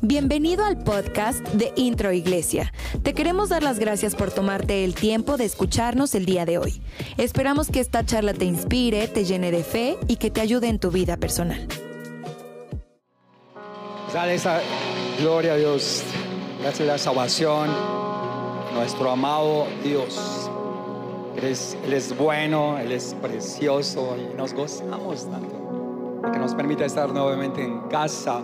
Bienvenido al podcast de Intro Iglesia. Te queremos dar las gracias por tomarte el tiempo de escucharnos el día de hoy. Esperamos que esta charla te inspire, te llene de fe y que te ayude en tu vida personal. Dale esa gloria a Dios. Gracias a la salvación. Nuestro amado Dios. Él es, bueno, Él es precioso y nos gozamos tanto que nos permite estar nuevamente en casa.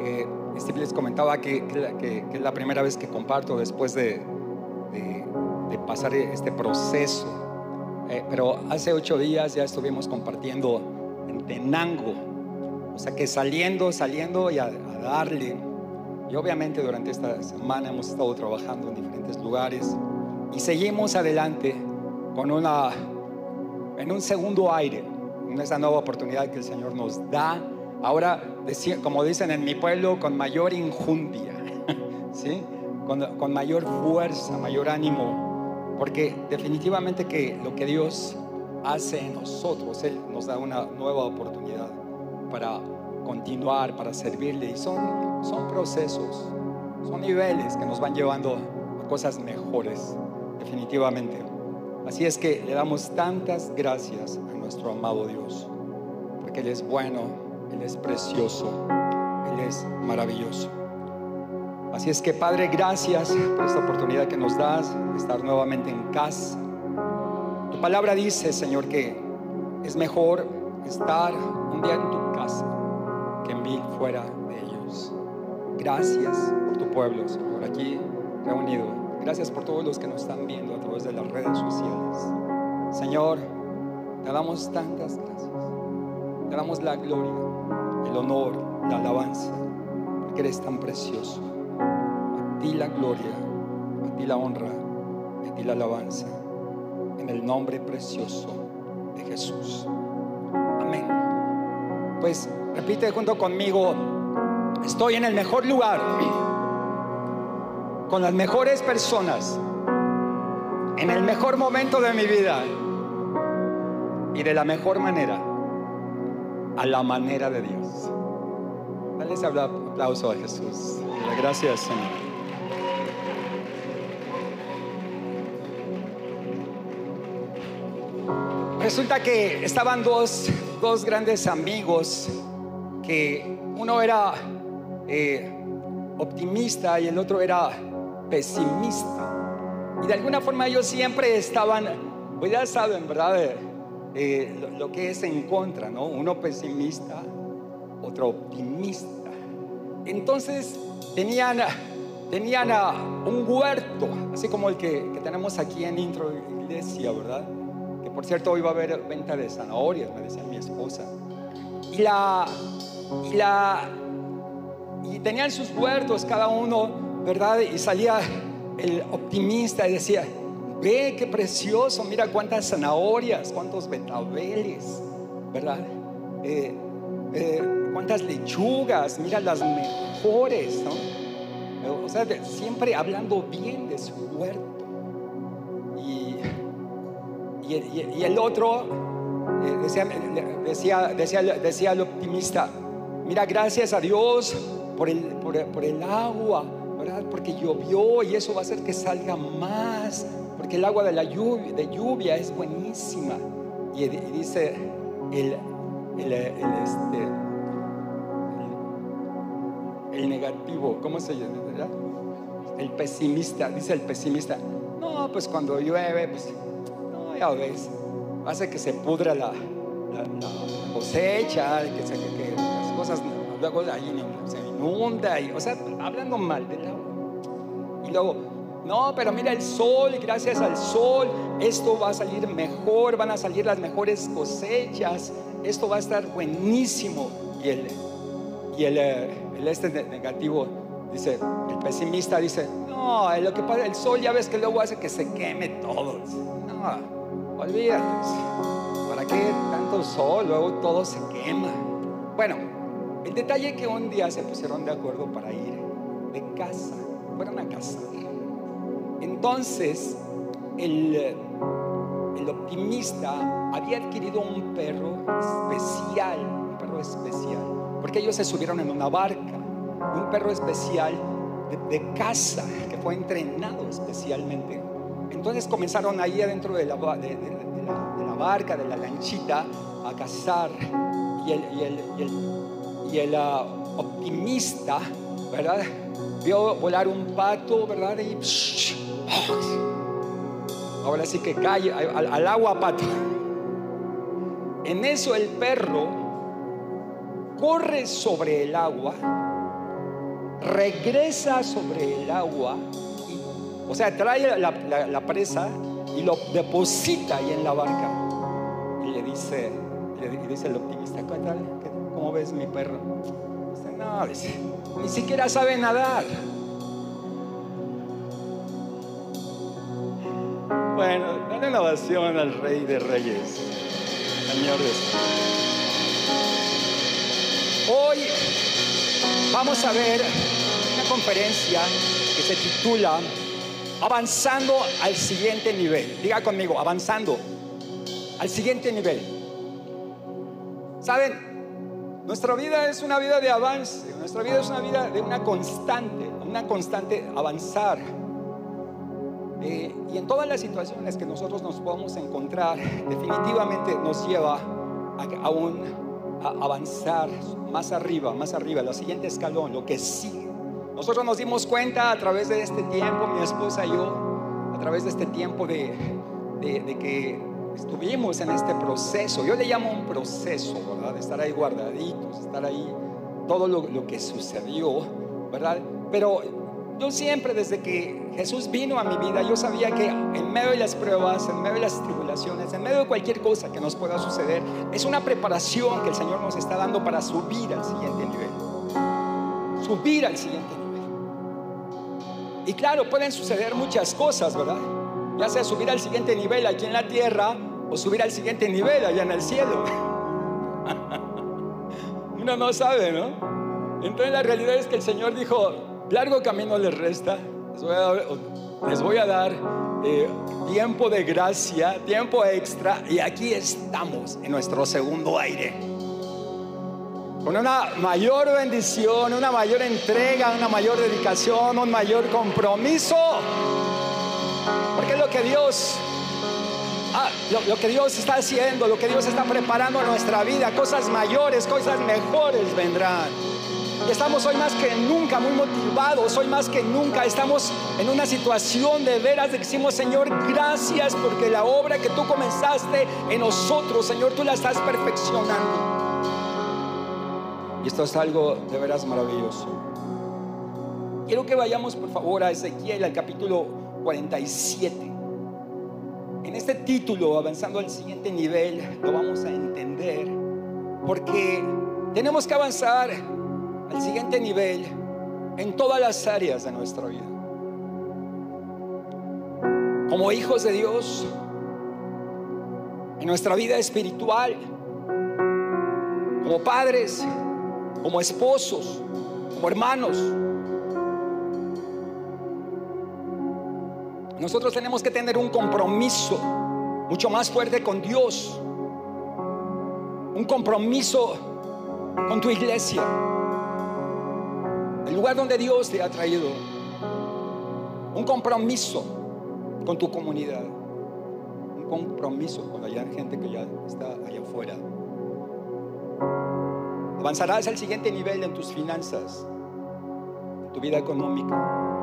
Eh, Steve les comentaba que, que, que, que, es la primera vez que comparto después de, de, de pasar este proceso. Eh, pero hace ocho días ya estuvimos compartiendo en Tenango. O sea que saliendo, saliendo y a, a darle. Y obviamente durante esta semana hemos estado trabajando en diferentes lugares y seguimos adelante con una, en un segundo aire, en esa nueva oportunidad que el Señor nos da Ahora, como dicen en mi pueblo, con mayor injundia, ¿sí? Con, con, mayor fuerza, mayor ánimo, porque definitivamente que lo que Dios hace en nosotros, Él nos da una nueva oportunidad para continuar, para servirle, y son, son procesos, son niveles que nos van llevando a cosas mejores, definitivamente. Así es que le damos tantas gracias a nuestro amado Dios, porque Él es bueno, él es precioso, Él es maravilloso. Así es que Padre, gracias por esta oportunidad que nos das de estar nuevamente en casa. Tu palabra dice, Señor, que es mejor estar un día en tu casa que mil fuera de ellos. Gracias por tu pueblo, Señor, aquí reunido. Gracias por todos los que nos están viendo a través de las redes sociales. Señor, te damos tantas gracias. Te damos la gloria, el honor, la alabanza, porque eres tan precioso. A ti la gloria, a ti la honra, a ti la alabanza, en el nombre precioso de Jesús. Amén. Pues repite junto conmigo, estoy en el mejor lugar, con las mejores personas, en el mejor momento de mi vida y de la mejor manera a la manera de Dios. Dale ese aplauso a Jesús. Gracias, Señor. Resulta que estaban dos, dos grandes amigos que uno era eh, optimista y el otro era pesimista. Y de alguna forma ellos siempre estaban, pues ya saben, ¿verdad? eh, lo, lo, que es en contra, ¿no? Uno pesimista, otro optimista. Entonces tenían, tenían un huerto, así como el que, que tenemos aquí en Intro Iglesia, ¿verdad? Que por cierto hoy va a haber venta de zanahorias, me decía mi esposa. Y la, y la, y tenían sus huertos cada uno, ¿verdad? Y salía el optimista y decía, Ve qué precioso, mira cuántas zanahorias, cuántos betabeles, ¿verdad? Eh, eh, cuántas lechugas, mira las mejores, ¿no? O sea, siempre hablando bien de su huerto. Y, y, el otro eh, decía, decía, decía, decía el optimista, mira, gracias a Dios por el, por, por el agua, Porque llovió y eso va a hacer que salga más porque el agua de la lluvia, de lluvia es buenísima. Y, dice el, el, este, el, negativo, ¿cómo se llama? El pesimista, dice el pesimista, no, pues cuando llueve, pues, no, ya ves, hace que se pudra la, la, la cosecha, que, las cosas luego ahí se inunda, y, o sea, hablando mal del agua. No, pero mira el sol, gracias al sol, esto va a salir mejor, van a salir las mejores cosechas, esto va a estar buenísimo. Y el, y el, el este negativo dice, el pesimista dice, no, lo que pasa, el sol ya ves que luego hace que se queme todo. No, olvídate, ¿para qué tanto sol? Luego todo se quema. Bueno, el detalle que un día se pusieron de acuerdo para ir de casa, fueron a casa. Entonces, el, el optimista había adquirido un perro especial, un perro especial, porque ellos se subieron en una barca, un perro especial de, de casa que fue entrenado especialmente. Entonces comenzaron ahí adentro de la, de, de la barca, de la lanchita, a cazar. Y el, y el- y el- y el, ah, optimista, ¿verdad? Vio volar un pato, ¿verdad? Y ahora sí que cae al, agua pato. En eso el perro corre sobre el agua, regresa sobre el agua, y- o sea, trae la, presa y lo deposita ahí en la barca. Y le dice, le di- dice el optimista, ¿qué tal? ¿Qué- ¿Cómo ves mi perro? No, ni siquiera sabe nadar. Bueno, dale una ovación al Rey de Reyes, Señor de Hoy vamos a ver una conferencia que se titula Avanzando al siguiente nivel. Diga conmigo, avanzando al siguiente nivel. Saben, nuestra vida es una vida de avance, nuestra vida es una vida de una constante, una constante avanzar. Eh, y en todas las situaciones que nosotros nos podamos encontrar, definitivamente nos lleva a, a avanzar más arriba, más arriba, el siguiente escalón, lo que sigue. Nosotros nos dimos cuenta a través de este tiempo, mi esposa y yo, a través de este tiempo de- de que estuvimos en este proceso. Yo le llamo un proceso, ¿verdad? De estar ahí guardaditos, estar ahí, todo lo, lo que sucedió, ¿verdad? Pero yo siempre, desde que Jesús vino a mi vida, yo sabía que en medio de las pruebas, en medio de las tribulaciones, en medio de cualquier cosa que nos pueda suceder, es una preparación que el Señor nos está dando para subir al siguiente nivel. Subir al siguiente nivel. Y claro, pueden suceder muchas cosas, ¿verdad? Ya sea subir al siguiente nivel aquí en la tierra o subir al siguiente nivel allá en el cielo. Uno no sabe, ¿no? Entonces la realidad es que el Señor dijo, largo camino les resta, les voy a dar, eh, tiempo de gracia, tiempo extra, y aquí estamos en nuestro segundo aire. Con una mayor bendición, una mayor entrega, una mayor dedicación, un mayor compromiso. Porque es lo que Dios Ah, lo, que Dios está haciendo, lo que Dios está preparando en nuestra vida, cosas mayores, cosas mejores vendrán. Estamos hoy más que nunca muy motivados, hoy más que nunca estamos en una situación de veras que decimos, Señor, gracias porque la obra que tú comenzaste en nosotros, Señor, tú la estás perfeccionando. Y esto es algo de veras maravilloso. Quiero que vayamos por favor a Ezequiel, al capítulo 47. En este título, avanzando al siguiente nivel, lo vamos a entender porque tenemos que avanzar al siguiente nivel en todas las áreas de nuestra vida. Como hijos de Dios, en nuestra vida espiritual, como padres, como esposos, como hermanos. Nosotros tenemos que tener un compromiso mucho más fuerte con Dios. Un compromiso con tu iglesia. El lugar donde Dios te ha traído. Un compromiso con tu comunidad. Un compromiso con la gente que ya está allá afuera. Avanzarás al siguiente nivel en tus finanzas, en tu vida económica.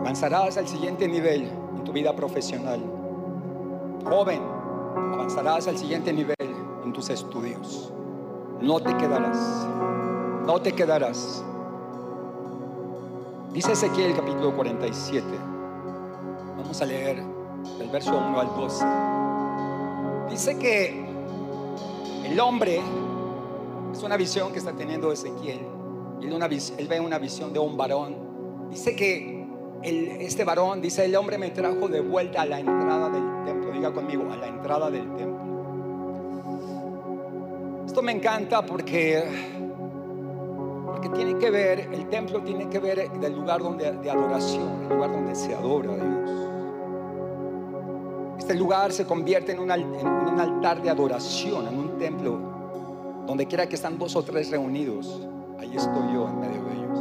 Avanzarás al siguiente nivel en tu vida profesional. Joven, avanzarás al siguiente nivel en tus estudios. No te quedarás. No te quedarás. Dice Ezequiel capítulo 47. Vamos a leer del verso 1 al 12. Dice que el hombre es una visión que está teniendo Ezequiel. Él, él ve una visión de un varón. Dice que este varón, dice, el hombre me trajo de vuelta a la entrada del templo. Diga conmigo, a la entrada del templo. Esto me encanta porque, porque tiene que ver, el templo tiene que ver del lugar donde, de adoración, el lugar donde se adora a Dios. Este lugar se convierte en un, en un altar de adoración, en un templo, donde quiera que están dos o tres reunidos, ahí estoy yo en medio de ellos.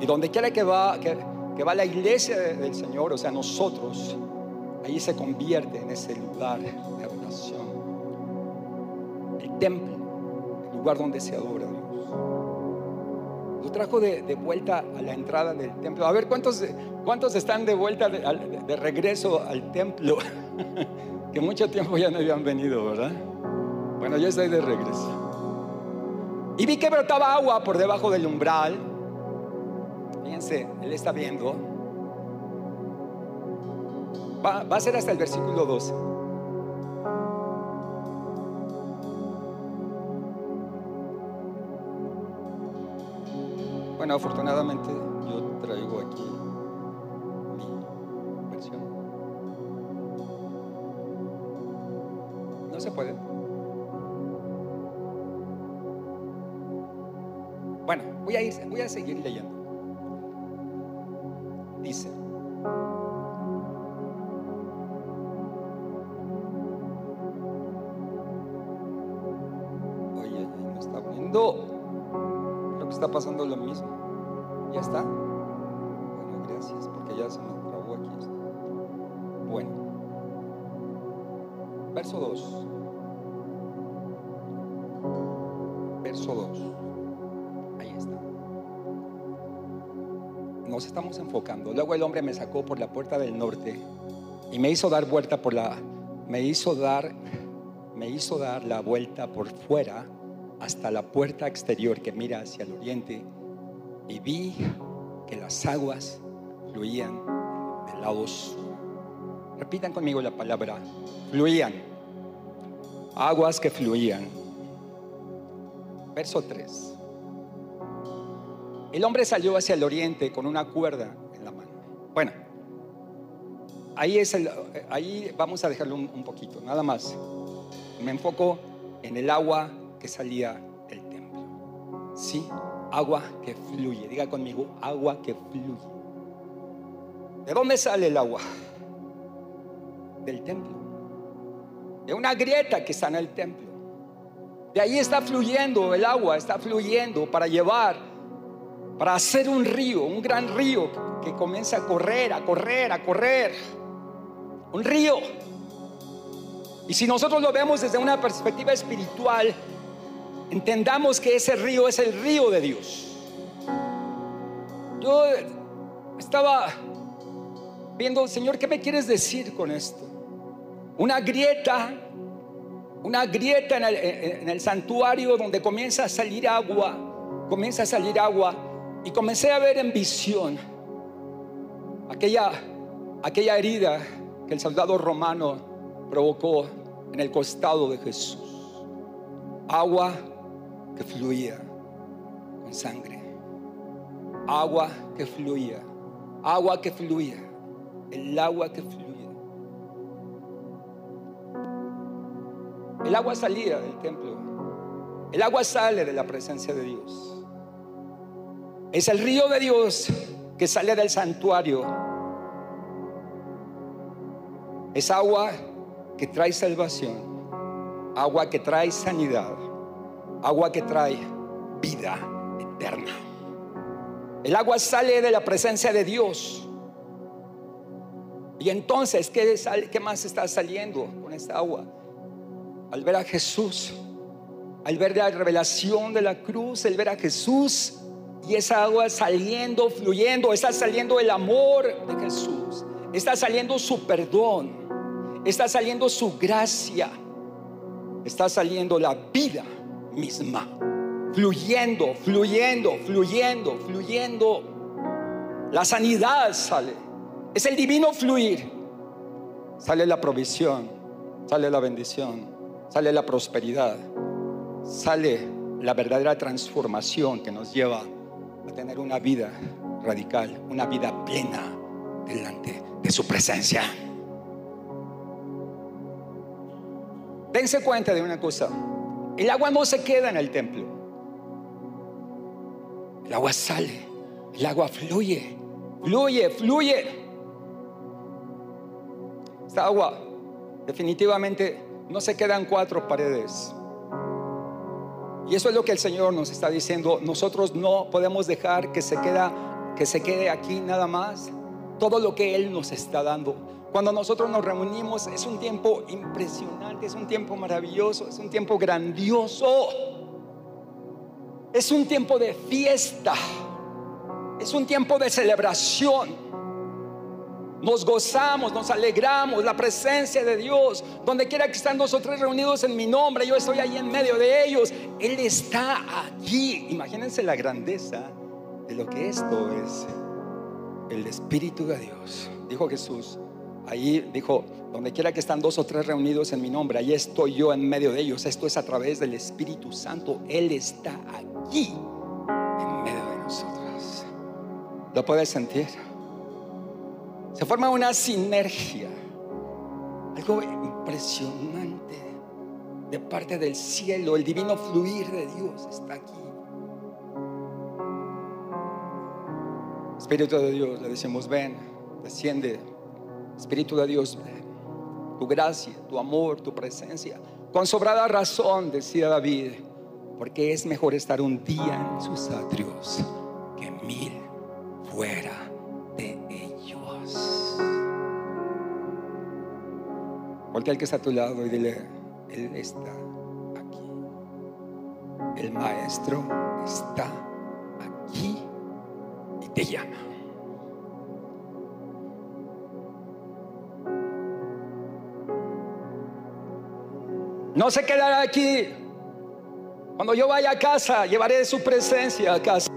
Y donde quiera que va, que, que va la iglesia del Señor, o sea, nosotros, ahí se convierte en ese lugar de adoración. El templo, el lugar donde se adora a Dios. Lo trajo de, de vuelta a la entrada del templo. A ver, ¿cuántos, cuántos están de vuelta de, de regreso al templo? que mucho tiempo ya no habían venido, ¿verdad? Bueno, yo estoy de regreso. Y vi que brotaba agua por debajo del umbral. Fíjense, él está viendo. Va, va a ser hasta el versículo 12. Bueno, afortunadamente yo traigo aquí mi versión. No se puede. Bueno, voy a, ir, voy a seguir leyendo. Luego el hombre me sacó por la puerta del norte y me hizo dar vuelta por la me hizo dar me hizo dar la vuelta por fuera hasta la puerta exterior que mira hacia el oriente y vi que las aguas fluían del lado sur. Repitan conmigo la palabra fluían. Aguas que fluían. Verso 3. El hombre salió hacia el oriente con una cuerda ahí, es el, ahí vamos a dejarlo un, poquito, nada más. Me enfoco en el agua que salía del templo. Sí, agua que fluye. Diga conmigo, agua que fluye. ¿De dónde sale el agua? Del templo. De una grieta que está en el templo. De ahí está fluyendo el agua, está fluyendo para llevar, para hacer un río, un gran río que comienza a correr, a correr, a correr. Un río. Y si nosotros lo vemos desde una perspectiva espiritual, entendamos que ese río es el río de Dios. Yo estaba viendo, Señor, ¿qué me quieres decir con esto? Una grieta, una grieta en el, santuario donde comienza a salir agua, comienza a salir agua, y comencé a ver en visión aquella, aquella herida que el soldado romano provocó en el costado de Jesús. Agua que fluía con sangre. Agua que fluía. Agua que fluía. El agua que fluía. El agua salía del templo. El agua sale de la presencia de Dios. Es el río de Dios que sale del santuario. Es agua que trae salvación, agua que trae sanidad, agua que trae vida eterna. El agua sale de la presencia de Dios. Y entonces, ¿qué, sale, ¿qué más está saliendo con esta agua? Al ver a Jesús, al ver la revelación de la cruz, al ver a Jesús y esa agua saliendo, fluyendo, está saliendo el amor de Jesús, está saliendo su perdón, está saliendo su gracia, está saliendo la vida misma, fluyendo, fluyendo, fluyendo, fluyendo. La sanidad sale, es el divino fluir. Sale la provisión, sale la bendición, sale la prosperidad, sale la verdadera transformación que nos lleva a tener una vida radical, una vida plena delante de su presencia. Dense cuenta de una cosa, el agua no se queda en el templo, el agua sale, el agua fluye, fluye, fluye. Esta agua definitivamente no se quedan cuatro paredes. Y eso es lo que el Señor nos está diciendo. Nosotros no podemos dejar que se, queda, que se quede aquí nada más todo lo que Él nos está dando. Cuando nosotros nos reunimos es un tiempo impresionante, es un tiempo maravilloso, es un tiempo grandioso. Es un tiempo de fiesta. Es un tiempo de celebración. Nos gozamos, nos alegramos, la presencia de Dios. Donde quiera que o tres reunidos en mi nombre, yo estoy ahí en medio de ellos. Él está aquí. Imagínense la grandeza de lo que esto es. El Espíritu de Dios. Dijo Jesús. Ahí dijo, donde quiera que están dos o tres reunidos en mi nombre, ahí estoy yo en medio de ellos. Esto es a través del Espíritu Santo. Él está aquí, en medio de nosotros. ¿Lo puedes sentir? Se forma una sinergia, algo impresionante de parte del cielo, el divino fluir de Dios está aquí. Espíritu de Dios, le decimos, ven, desciende. Espíritu de Dios. Tu gracia, tu amor, tu presencia. Con sobrada razón, decía David, porque es mejor estar un día en sus atrios que mil fuera Porque al que está a tu lado y dile, Él está aquí. El Maestro está No se quedará aquí. Cuando yo vaya a casa, llevaré su presencia a casa.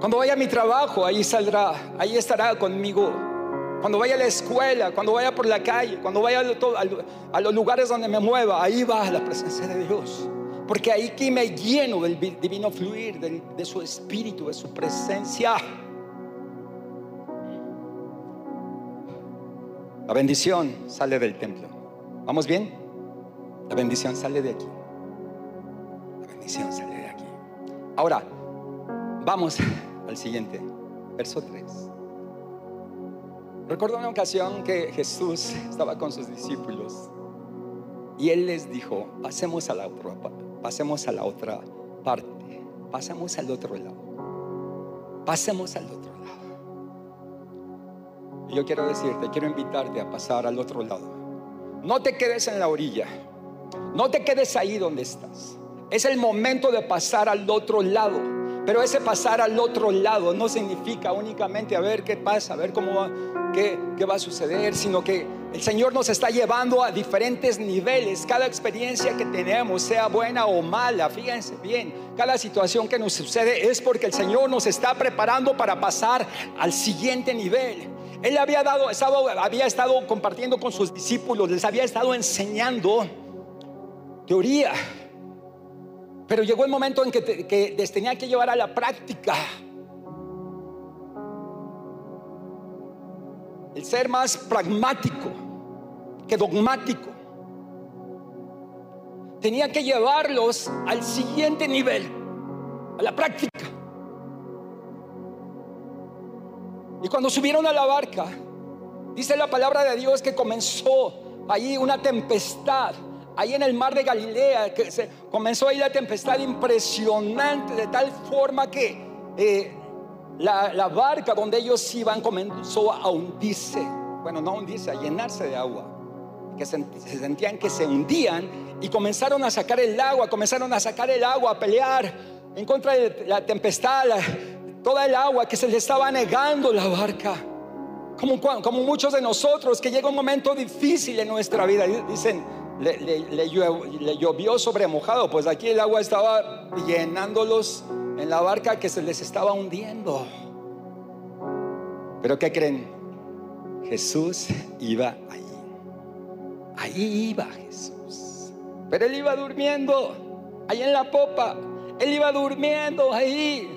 Cuando vaya a mi trabajo, ahí saldrá, ahí estará conmigo cuando vaya a la escuela, cuando vaya por la calle, cuando vaya a los lugares donde me mueva, ahí va la presencia de Dios. Porque ahí que me lleno del divino fluir, de su espíritu, de su presencia. La bendición sale del templo. ¿Vamos bien? La bendición sale de aquí. La bendición sale de aquí. Ahora, vamos al siguiente, verso 3. Recuerdo una ocasión que Jesús estaba con sus discípulos y él les dijo, pasemos a la otra, pasemos a la otra parte, pasemos al otro lado, pasemos al otro lado. Y yo quiero decirte, quiero invitarte a pasar al otro lado. No te quedes en la orilla, no te quedes ahí donde estás. Es el momento de pasar al otro lado. Pero ese pasar al otro lado no significa únicamente a ver qué pasa, a ver cómo va, qué, qué va a suceder, sino que el Señor nos está llevando a diferentes niveles. Cada experiencia que tenemos, sea buena o mala, fíjense bien, cada situación que nos sucede es porque el Señor nos está preparando para pasar al siguiente nivel. Él había, dado, estado, había estado compartiendo con sus discípulos, les había estado enseñando teoría pero llegó el momento en que, les tenía que llevar a la práctica. El ser más pragmático que dogmático. Tenía que llevarlos al siguiente nivel, a la práctica. Y cuando subieron a la barca, dice la palabra de Dios que comenzó allí una tempestad ahí en el mar de Galilea, que se comenzó ahí la tempestad impresionante, de tal forma que eh, la, barca donde ellos iban comenzó a hundirse. Bueno, no hundirse, a llenarse de agua. Que se, sentían que se hundían y comenzaron a sacar el agua, comenzaron a sacar el agua, a pelear en contra de la tempestad, toda el agua que se les estaba negando la barca. Como, como muchos de nosotros que llega un momento difícil en nuestra vida, dicen, le, llovió sobre mojado, pues aquí el agua estaba llenándolos en la barca que se les estaba hundiendo. Pero ¿qué creen? Jesús iba ahí. Ahí iba Jesús. Pero él iba durmiendo, ahí en la popa. Él iba durmiendo ahí.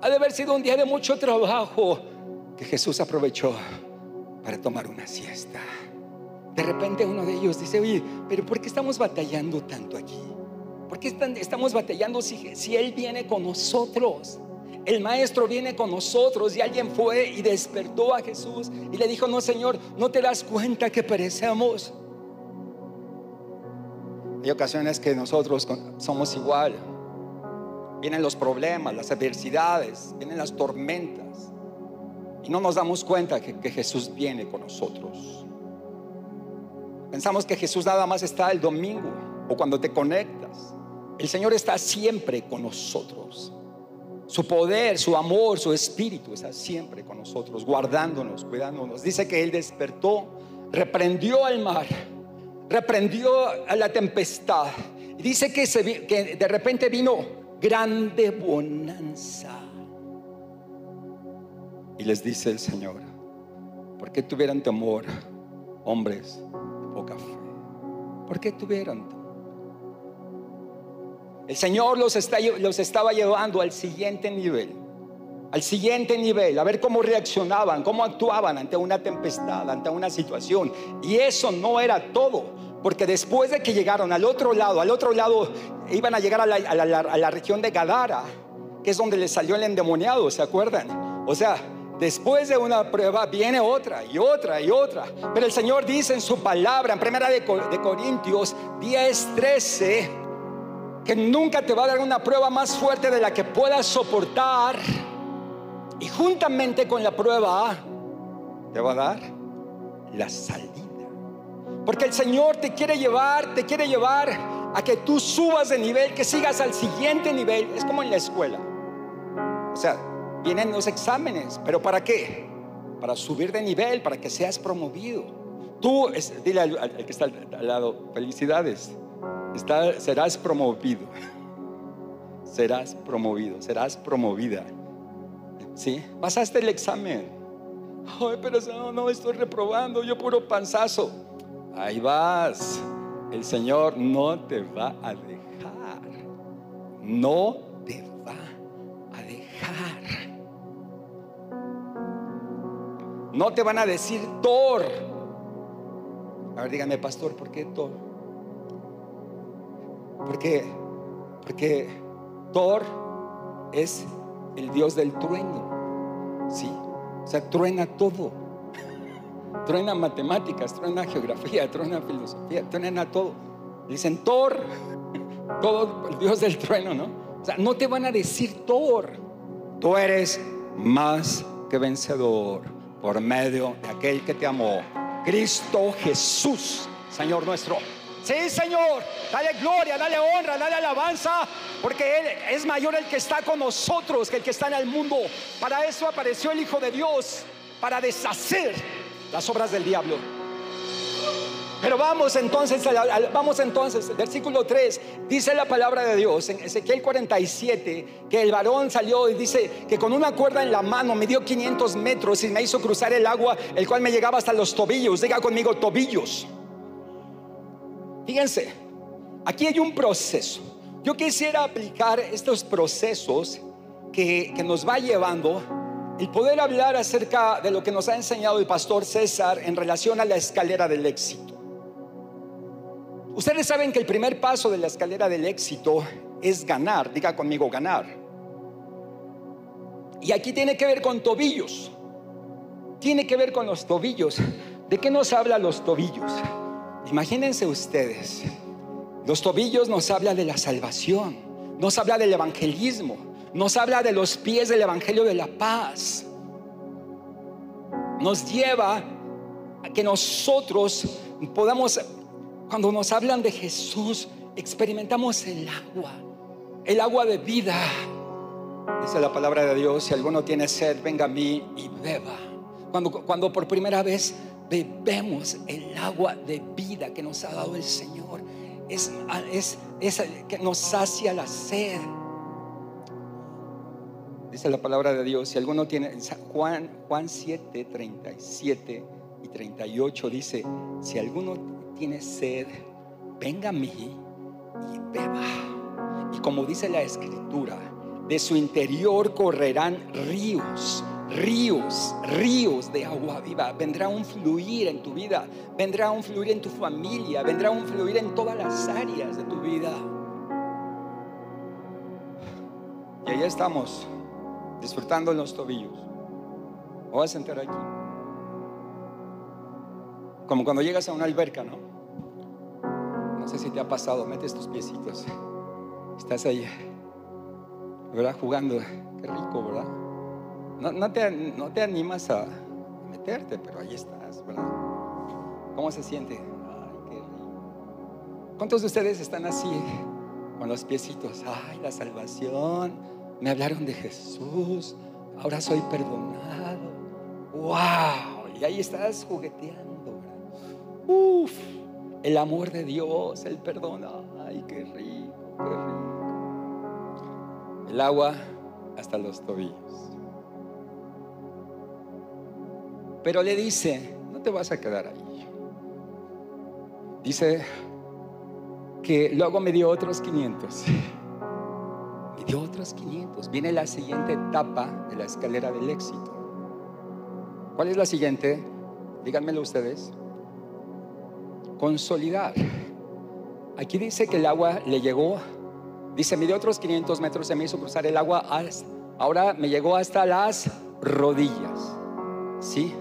Ha de haber sido un día de mucho trabajo que Jesús aprovechó para tomar una siesta. De repente uno de ellos dice, oye, pero ¿por qué estamos batallando tanto aquí? ¿Por qué estamos batallando si, si Él viene con nosotros? El maestro viene con nosotros y alguien fue y despertó a Jesús y le dijo, no Señor, ¿no te das cuenta que perecemos? Hay ocasiones que nosotros somos igual. Vienen los problemas, las adversidades, vienen las tormentas. Y no nos damos cuenta que, que Jesús viene con nosotros. Pensamos que Jesús nada más está el domingo o cuando te conectas. El Señor está siempre con nosotros. Su poder, su amor, su espíritu está siempre con nosotros, guardándonos, cuidándonos. Dice que Él despertó, reprendió al mar, reprendió a la tempestad. Dice que, de repente vino grande bonanza. Y les dice el Señor, ¿por qué tuvieran temor, hombres poca fe? ¿Por qué tuvieran temor? El Señor los, los estaba llevando al siguiente nivel, al siguiente nivel, a ver cómo reaccionaban, cómo actuaban ante una tempestad, ante una situación. Y eso no era todo, porque después de que llegaron al otro lado, al otro lado iban a llegar a la, región de Gadara, que es donde les salió el endemoniado, ¿se acuerdan? O sea, Después de una prueba viene otra y otra y otra. Pero el Señor dice en su palabra, en primera de, de Corintios 10, 13, que nunca te va a dar una prueba más fuerte de la que puedas soportar. Y juntamente con la prueba te va a dar la salida. Porque el Señor te quiere llevar, te quiere llevar a que tú subas de nivel, que sigas al siguiente nivel. Es como en la escuela. O sea, vienen los exámenes, pero ¿para qué? Para subir de nivel, para que seas promovido. Tú, dile al, que está al lado, felicidades serás promovido. Serás promovido, serás promovida. ¿Sí? Pasaste el examen. Ay, pero no, no estoy reprobando, yo puro panzazo. Ahí vas. El Señor no te va a dejar. No No te van a decir Thor. A ver, díganme, pastor, ¿por qué Thor? Porque, porque Thor es el dios del trueno. ¿Sí? O sea, truena todo. Truena matemáticas, truena geografía, truena filosofía, truena todo. Dicen Thor, todo el dios del trueno, ¿no? O sea, no te van a decir Thor. Tú eres más que vencedor por medio de aquel que te amó, Cristo Jesús, Señor nuestro. Sí, Señor, dale gloria, dale honra, dale alabanza, porque Él es mayor el que está con nosotros que el que está en el mundo. Para eso apareció el Hijo de Dios, para deshacer las obras del diablo. Pero vamos entonces, vamos entonces, versículo 3, dice la palabra de Dios en Ezequiel 47, que el varón salió y dice que con una cuerda en la mano me dio 500 metros y me hizo cruzar el agua, el cual me llegaba hasta los tobillos, diga conmigo tobillos. Fíjense, aquí hay un proceso. Yo quisiera aplicar estos procesos que, nos va llevando el poder hablar acerca de lo que nos ha enseñado el pastor César en relación a la escalera del éxito. Ustedes saben que el primer paso de la escalera del éxito es ganar, diga conmigo ganar. Y aquí tiene que ver con tobillos, tiene que ver con los tobillos. ¿De qué nos habla los tobillos? Imagínense ustedes, los tobillos nos habla de la salvación, nos habla del evangelismo, nos habla de los pies del evangelio de la paz. Nos lleva a que nosotros podamos, cuando nos hablan de Jesús, experimentamos el agua, el agua de vida. Dice la palabra de Dios, si alguno tiene sed, venga a mí y beba. Cuando, cuando por primera vez bebemos el agua de vida que nos ha dado el Señor. Es, es, que nos sacia la sed. Dice la palabra de Dios, si alguno tiene, Juan, Juan 7, 37 y 38 dice, si alguno tiene sed, venga a mí y beba. Y como dice la escritura, de su interior correrán ríos ríos, ríos de agua viva. Vendrá un fluir en tu vida, vendrá un fluir en tu familia, vendrá un fluir en todas las áreas de tu vida. Y ahí estamos, disfrutando en los tobillos. Voy a sentar aquí. Como cuando llegas a una alberca, ¿no? No sé si te ha pasado, metes tus piecitos. Estás ahí, ¿verdad? Jugando. Qué rico, ¿verdad? No, te, no te animas a meterte, pero ahí estás, ¿verdad? ¿Cómo se siente? Ay, qué rico. ¿Cuántos de ustedes están así, con los piecitos? Ay, la salvación. Me hablaron de Jesús. Ahora soy perdonado. ¡Wow! Y ahí estás jugueteando. Uf el amor de Dios, el perdón. Ay, qué rico, qué rico. El agua hasta los tobillos. Pero le dice, no te vas a quedar ahí. Dice que luego me dio otros 500. Me dio otros 500. Viene la siguiente etapa de la escalera del éxito. ¿Cuál es la siguiente? Díganmelo ustedes consolidar. Aquí dice que el agua le llegó, dice, dio otros 500 metros, se me hizo cruzar el agua, ahora me llegó hasta las rodillas. ¿Sí?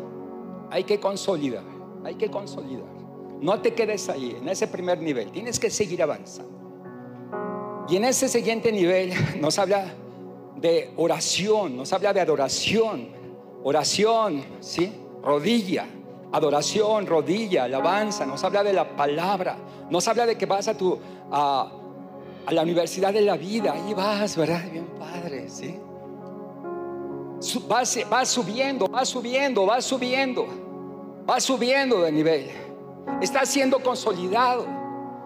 Hay que consolidar, hay que consolidar. No te quedes ahí, en ese primer nivel, tienes que seguir avanzando. Y en ese siguiente nivel nos habla de oración, nos habla de adoración, oración, ¿sí? Rodilla, adoración, rodilla, alabanza, nos habla de la palabra, nos habla de que vas a tu a, la universidad de la vida, ahí vas, ¿verdad? Bien padre, ¿sí? Vas, vas subiendo, vas subiendo, vas subiendo, vas subiendo de nivel. Estás siendo consolidado.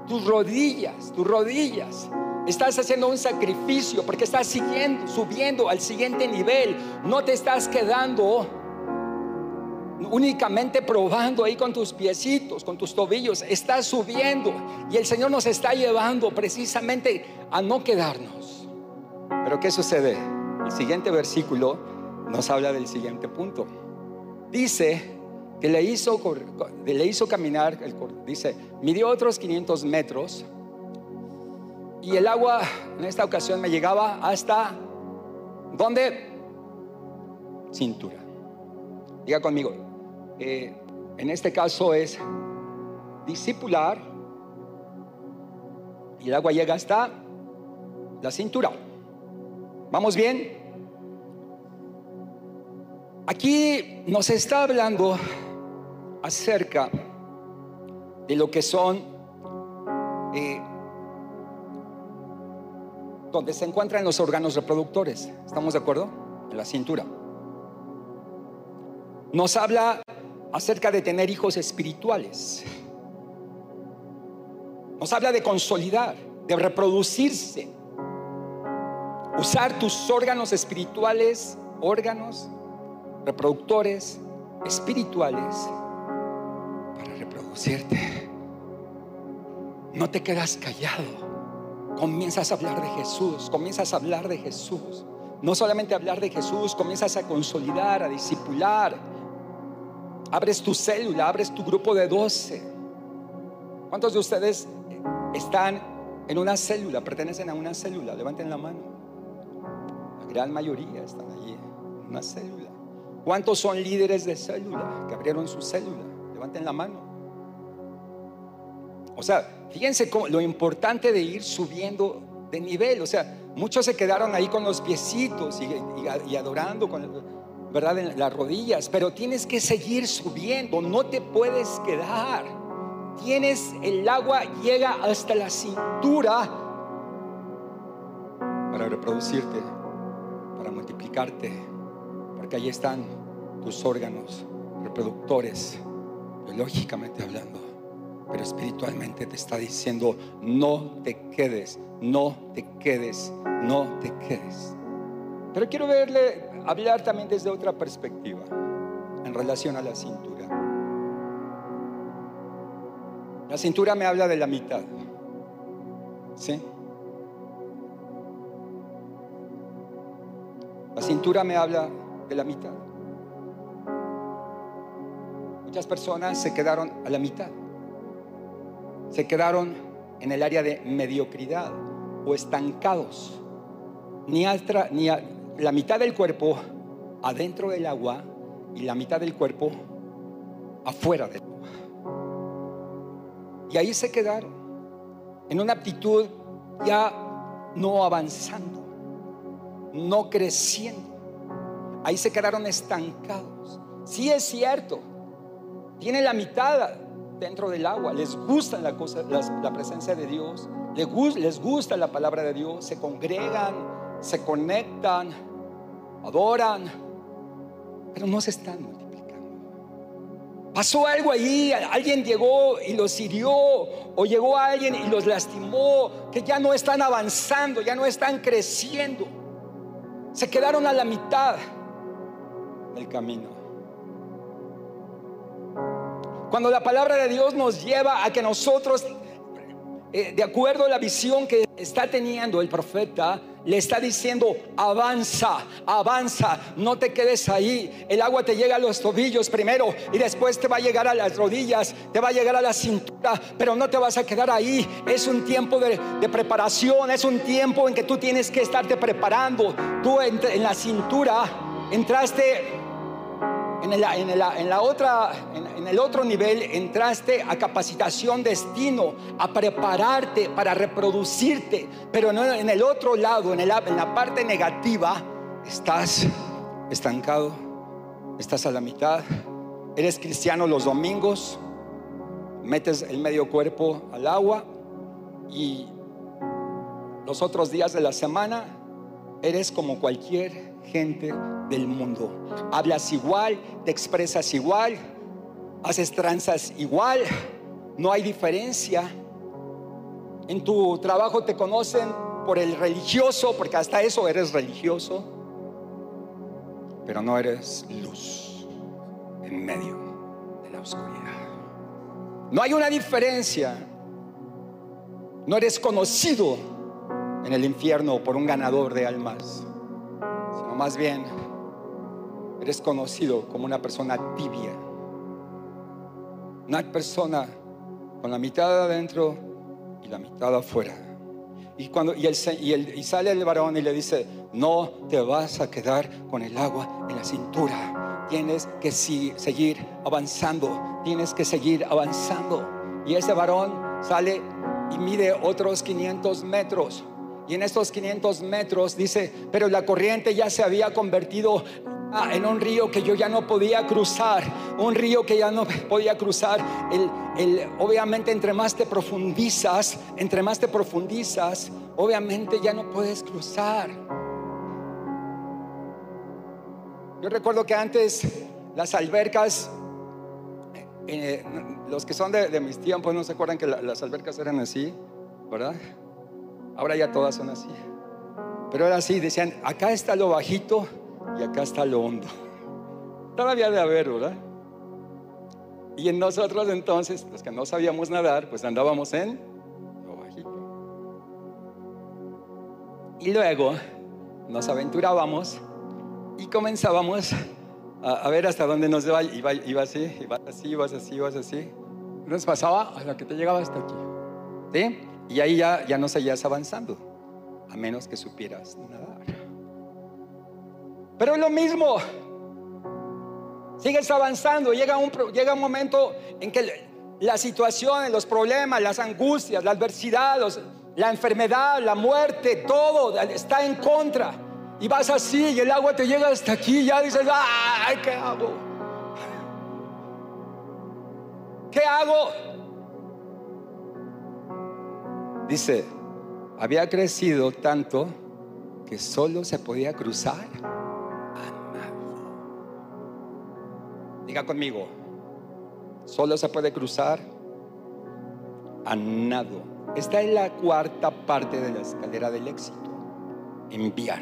Tus rodillas, tus rodillas. Estás haciendo un sacrificio porque estás siguiendo, subiendo al siguiente nivel. No te estás quedando únicamente probando ahí con tus piecitos, con tus tobillos, estás subiendo y el Señor nos está llevando precisamente a no quedarnos. Pero ¿qué sucede? El siguiente versículo nos habla del siguiente punto. Dice que le hizo, caminar, dice, midió otros 500 metros y el agua en esta ocasión me llegaba hasta, ¿dónde? Cintura. Diga conmigo, eh, en este caso es discipular y el agua llega hasta la cintura. ¿Vamos bien? Aquí nos está hablando acerca de lo que son eh, donde se encuentran los órganos reproductores. ¿Estamos de acuerdo? La cintura. Nos habla acerca de tener hijos espirituales. Nos habla de consolidar, de reproducirse, usar tus órganos espirituales, órganos reproductores espirituales para reproducirte. No te quedas callado. Comienzas a hablar de Jesús, comienzas a hablar de Jesús. No solamente hablar de Jesús, comienzas a consolidar, a discipular, abres tu célula, abres tu grupo de 12. ¿Cuántos de ustedes están en una célula, pertenecen a una célula? Levanten la mano. La gran mayoría están allí, en una célula. ¿Cuántos son líderes de célula que abrieron su célula? Levanten la mano. O sea, fíjense lo importante de ir subiendo de nivel. O sea, muchos se quedaron ahí con los piecitos y, adorando con el, ¿verdad? En las rodillas, pero tienes que seguir subiendo, no te puedes quedar. Tienes, el agua llega hasta la cintura para reproducirte, para multiplicarte, porque ahí están tus órganos reproductores, biológicamente hablando, pero espiritualmente te está diciendo, no te quedes, no te quedes, no te quedes. Pero quiero verle hablar también desde otra perspectiva en relación a la cintura. La cintura me habla de la mitad. ¿Sí? La cintura me habla de la mitad. Muchas personas se quedaron a la mitad. Se quedaron en el área de mediocridad o estancados. Ni, altra, ni, la mitad del cuerpo adentro del agua y la mitad del cuerpo afuera del agua. Y ahí se quedaron. en una actitud ya no avanzando, no creciendo. Ahí se quedaron estancados. Sí es cierto, tienen la mitad dentro del agua, les gusta la, cosa, la, presencia de Dios, les, les gusta la palabra de Dios, se congregan, se conectan, adoran, pero no se están Pasó algo ahí, alguien llegó y los hirió o llegó alguien y los lastimó, que ya no están avanzando, ya no están creciendo. Se quedaron a la mitad del camino. Cuando la palabra de Dios nos lleva a que nosotros, eh, de acuerdo a la visión que está teniendo el profeta, le está diciendo, avanza, avanza, no te quedes ahí. El agua te llega a los tobillos primero y después te va a llegar a las rodillas, te va a llegar a la cintura, pero no te vas a quedar ahí. Es un tiempo de, preparación, es un tiempo en que tú tienes que estarte preparando. Tú en la cintura entraste en, la, otra, en, el otro nivel entraste a capacitación destino, a prepararte para reproducirte, pero no en el otro lado, en, en la parte negativa, estás estancado, estás a la mitad, eres cristiano los domingos, metes el medio cuerpo al agua y los otros días de la semana eres como cualquier gente del mundo. Hablas igual, te expresas igual, haces tranzas igual, no hay diferencia. En tu trabajo te conocen por el religioso, porque hasta eso eres religioso, pero no eres luz en medio de la oscuridad. No hay una diferencia. No eres conocido en el infierno por un ganador de almas, sino más bien eres conocido como una persona tibia. Una persona con la mitad adentro y la mitad afuera. Y, cuando, y, y, sale el varón y le dice, no te vas a quedar con el agua en la cintura. Tienes que seguir avanzando. Tienes que seguir avanzando. Y ese varón sale y mide otros 500 metros. Y en estos 500 metros dice, pero la corriente ya se había convertido Ah, en un río que yo ya no podía cruzar, un río que ya no podía cruzar. Obviamente entre más te profundizas, entre más te profundizas, obviamente ya no puedes cruzar. Yo recuerdo que antes las albercas, eh, los que son de, mis tiempos no se acuerdan que las albercas eran así, ¿verdad? Ahora ya todas son así. Pero era así, decían, acá está lo bajito y acá está lo hondo. Todavía de haber, ¿verdad? Y en nosotros entonces, los que no sabíamos nadar, pues andábamos en lo bajito. Y luego nos aventurábamos y comenzábamos a, ver hasta dónde nos iba, iba, iba así, ibas así, ibas así, ibas así. Nos pasaba hasta que te llegaba hasta aquí. ¿Sí? Y ahí ya, ya no seguías avanzando, a menos que supieras nadar. Pero es lo mismo. Sigues avanzando. Llega un, llega un momento en que la situación, los problemas, las angustias, la adversidad, la enfermedad, la muerte, todo está en contra. Y vas así y el agua te llega hasta aquí. Y ya dices, ay, ¿qué hago? ¿Qué hago? Dice, había crecido tanto que solo se podía cruzar Diga conmigo, solo se puede cruzar a nado. Esta es la cuarta parte de la escalera del éxito. Enviar.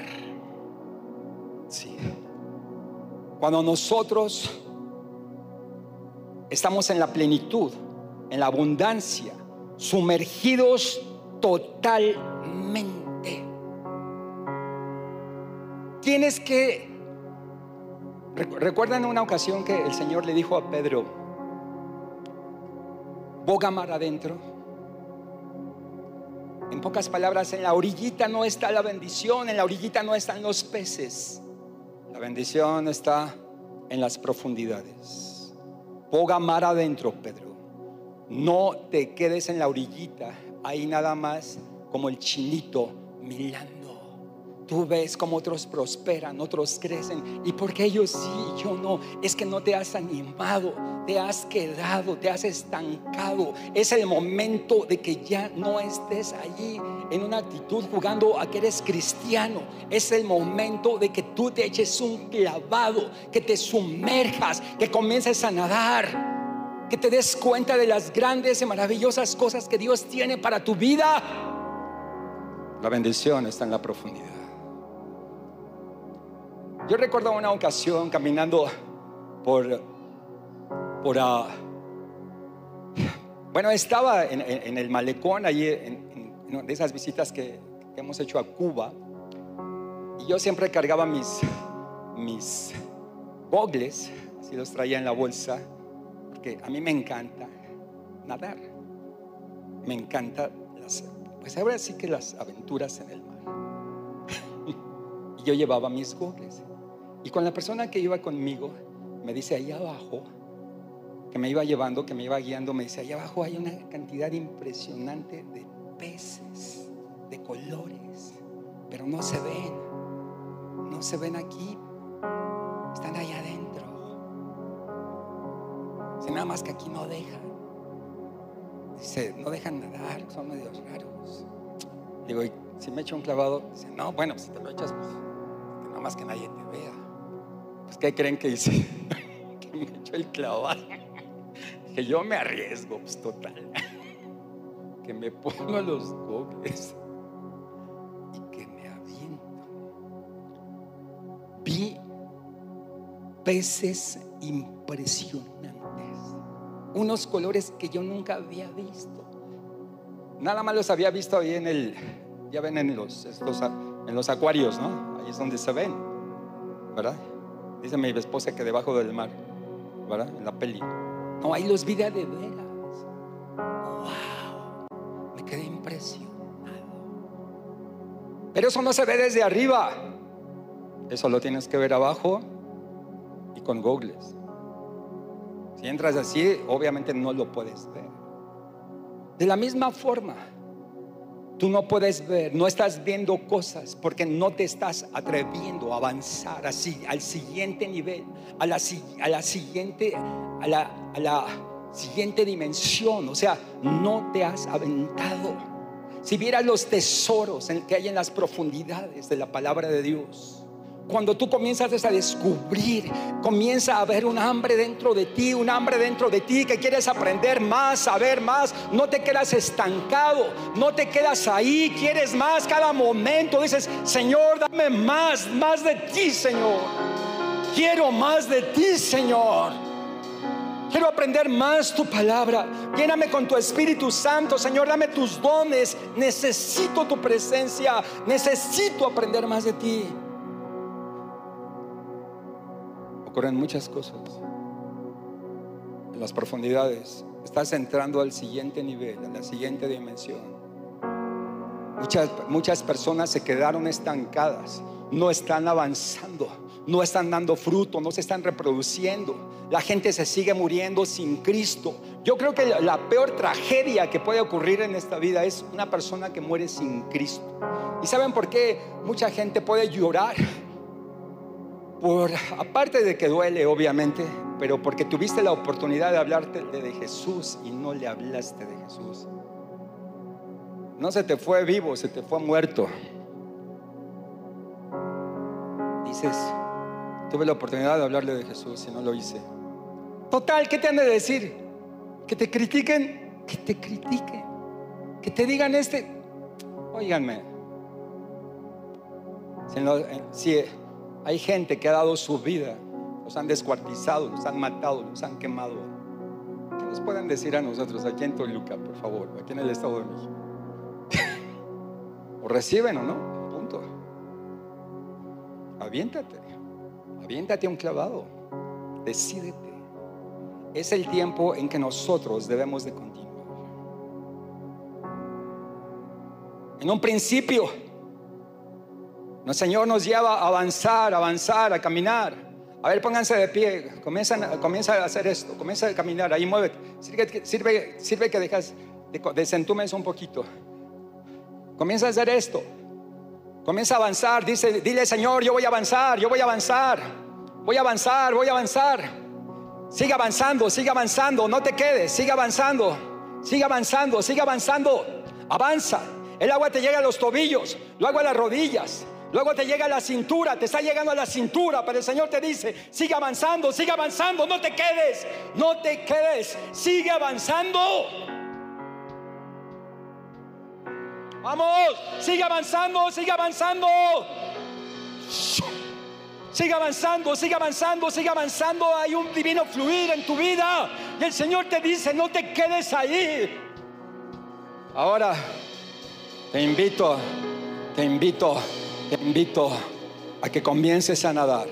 Sí. Cuando nosotros estamos en la plenitud, en la abundancia, sumergidos totalmente, tienes que ¿Recuerdan una ocasión que el Señor le dijo a Pedro, boga mar adentro? En pocas palabras, en la orillita no está la bendición, en la orillita no están los peces. La bendición está en las profundidades. Boga mar adentro, Pedro. No te quedes en la orillita, ahí nada más como el chinito mirando. Tú ves como otros prosperan, otros crecen. ¿Y porque ellos sí yo no? Es que no te has animado, te has quedado, te has estancado. Es el momento de que ya no estés allí en una actitud jugando a que eres cristiano. Es el momento de que tú te eches un clavado, que te sumerjas, que comiences a nadar, que te des cuenta de las grandes y maravillosas cosas que Dios tiene para tu vida. La bendición está en la profundidad. Yo recuerdo una ocasión caminando por, bueno, estaba en, el malecón allí, en, de esas visitas que, hemos hecho a Cuba, y yo siempre cargaba mis, mis gogles, así los traía en la bolsa, porque a mí me encanta nadar, me encanta las, pues ahora sí que las aventuras en el mar. y yo llevaba mis gogles. Y con la persona que iba conmigo, me dice, ahí abajo, que me iba llevando, que me iba guiando, me dice, ahí abajo hay una cantidad impresionante de peces, de colores, pero no se ven, no se ven aquí, están ahí adentro. Si nada más que aquí no dejan. Dice, no dejan nadar, son medios raros. Digo, ¿y si me echo un clavado? Dice, no, bueno, si te lo echas, pues, nada más que nadie te vea. Pues, ¿qué creen que hice? que me echó el clavado. Que yo me arriesgo, pues total. que me pongo los gogles y que me aviento. Vi peces impresionantes, unos colores que yo nunca había visto. Nada más los había visto ahí en el, ya ven en los, en los acuarios, ¿no? Ahí es donde se ven, ¿verdad? Dice mi esposa que debajo del mar, ¿verdad? En la peli. No, ahí los vi de veras. Wow, me quedé impresionado. Pero eso no se ve desde arriba. Eso lo tienes que ver abajo y con gogles. Si entras así, obviamente no lo puedes ver. De la misma forma, Tú no puedes ver, no estás viendo cosas porque no te estás atreviendo a avanzar así al siguiente nivel, a la, siguiente, a la, a la siguiente dimensión. O sea, no te has aventado. Si vieras los tesoros que hay en las profundidades de la palabra de Dios, cuando tú comienzas a descubrir, comienza a haber un hambre dentro de ti, un hambre dentro de ti que quieres aprender más, saber más, no te quedas estancado, no te quedas ahí, quieres más cada momento, dices, Señor, dame más, más de ti, Señor. Quiero más de ti, Señor. Quiero aprender más tu palabra. Lléname con tu Espíritu Santo, Señor. Dame tus dones. Necesito tu presencia. Necesito aprender más de ti. Ocurren muchas cosas. En las profundidades, estás entrando al siguiente nivel, a la siguiente dimensión. Muchas, muchas personas se quedaron estancadas, no están avanzando, no están dando fruto, no se están reproduciendo. La gente se sigue muriendo sin Cristo. Yo creo que la peor tragedia que puede ocurrir en esta vida es una persona que muere sin Cristo. ¿Y saben por qué mucha gente puede llorar? Por aparte de que duele obviamente, pero porque tuviste la oportunidad de hablarte de Jesús y no le hablaste de Jesús. No se te fue vivo, se te fue muerto. Dices, tuve la oportunidad de hablarle de Jesús y no lo hice. Total, ¿qué te han de decir? Que te critiquen, que te critiquen, que te digan este, óiganme, si, hay gente que ha dado su vida, los han descuartizado, los han matado, los han quemado. ¿Qué nos pueden decir a nosotros aquí en Toluca, por favor, aquí en el Estado de México? o reciben o no, punto. Aviéntate, aviéntate a un clavado, decídete. Es el tiempo en que nosotros debemos de continuar. En un principio, el Señor nos lleva a avanzar, a avanzar, a caminar. A ver, pónganse de pie, comienza a hacer esto, comienza a caminar, ahí muévete. Sirve, sirve, que dejas Desentúmense un poquito. Comienza a hacer esto. Comienza a avanzar. Dice, dile, Señor, yo voy a avanzar, yo voy a avanzar. Voy a avanzar, voy a avanzar. Sigue avanzando, sigue avanzando. No te quedes, sigue avanzando. Sigue avanzando, sigue avanzando. Avanza. El agua te llega a los tobillos, luego a las rodillas, luego te llega a la cintura, te está llegando a la cintura, pero el Señor te dice, sigue avanzando, sigue avanzando, no te quedes, no te quedes, sigue avanzando. Vamos, sigue avanzando, sigue avanzando. Sigue avanzando, sigue avanzando, sigue avanzando. Hay un divino fluir en tu vida. Y el Señor te dice, no te quedes ahí. Ahora te invito, te invito, te invito a que comiences a nadar.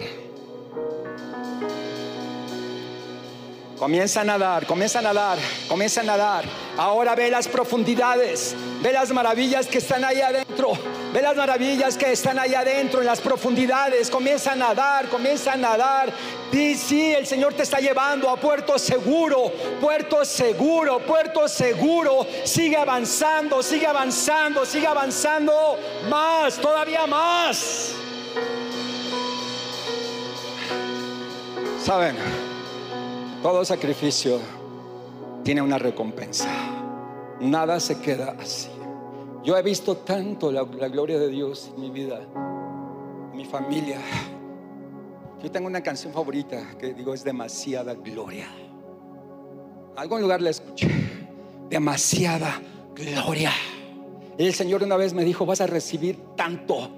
Comienza a nadar, comienza a nadar, comienza a nadar. Ahora ve las profundidades, ve las maravillas que están ahí adentro, ve las maravillas que están ahí adentro en las profundidades. Comienza a nadar, comienza a nadar. Y sí, el Señor te está llevando a puerto seguro, puerto seguro, puerto seguro. Sigue avanzando, sigue avanzando, sigue avanzando más, todavía más. ¿Saben? Todo sacrificio tiene una recompensa. Nada se queda así. Yo he visto tanto la, gloria de Dios en mi vida, en mi familia. Yo tengo una canción favorita que digo es demasiada gloria. algún lugar la escuché. Demasiada gloria. Y el Señor una vez me dijo, vas a recibir tanto,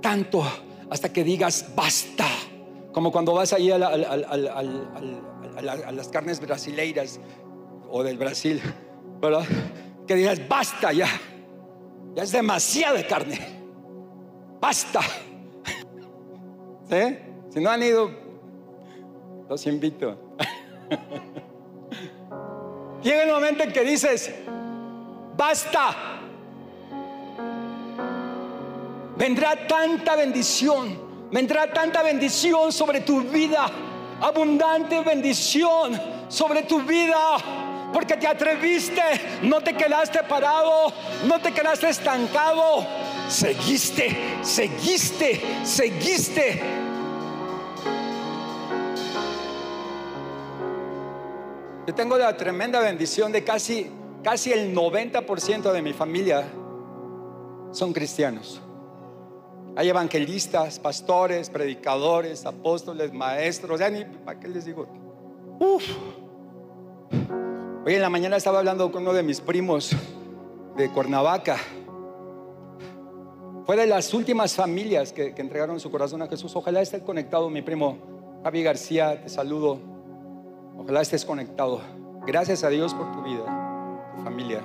tanto, hasta que digas, basta. Como cuando vas ahí al, a, las carnes brasileiras o del Brasil, ¿verdad? Que digas, basta ya, ya es demasiada carne, basta. ¿Sí? Si no han ido, los invito. Llega el momento en que dices, basta. Vendrá tanta bendición, vendrá tanta bendición sobre tu vida abundante bendición sobre tu vida. Porque te atreviste, no te quedaste parado, no te quedaste estancado. Seguiste, seguiste, seguiste. Yo tengo la tremenda bendición de casi, casi el 90% de mi familia son cristianos. Hay evangelistas, pastores, predicadores, apóstoles, maestros. Ya ni, ¿para qué les digo? Uf. Hoy en la mañana estaba hablando con uno de mis primos de Cuernavaca. Fue de las últimas familias que, que entregaron su corazón a Jesús. Ojalá esté conectado mi primo Javi García. Te saludo. Ojalá estés conectado. Gracias a Dios por tu vida, tu familia.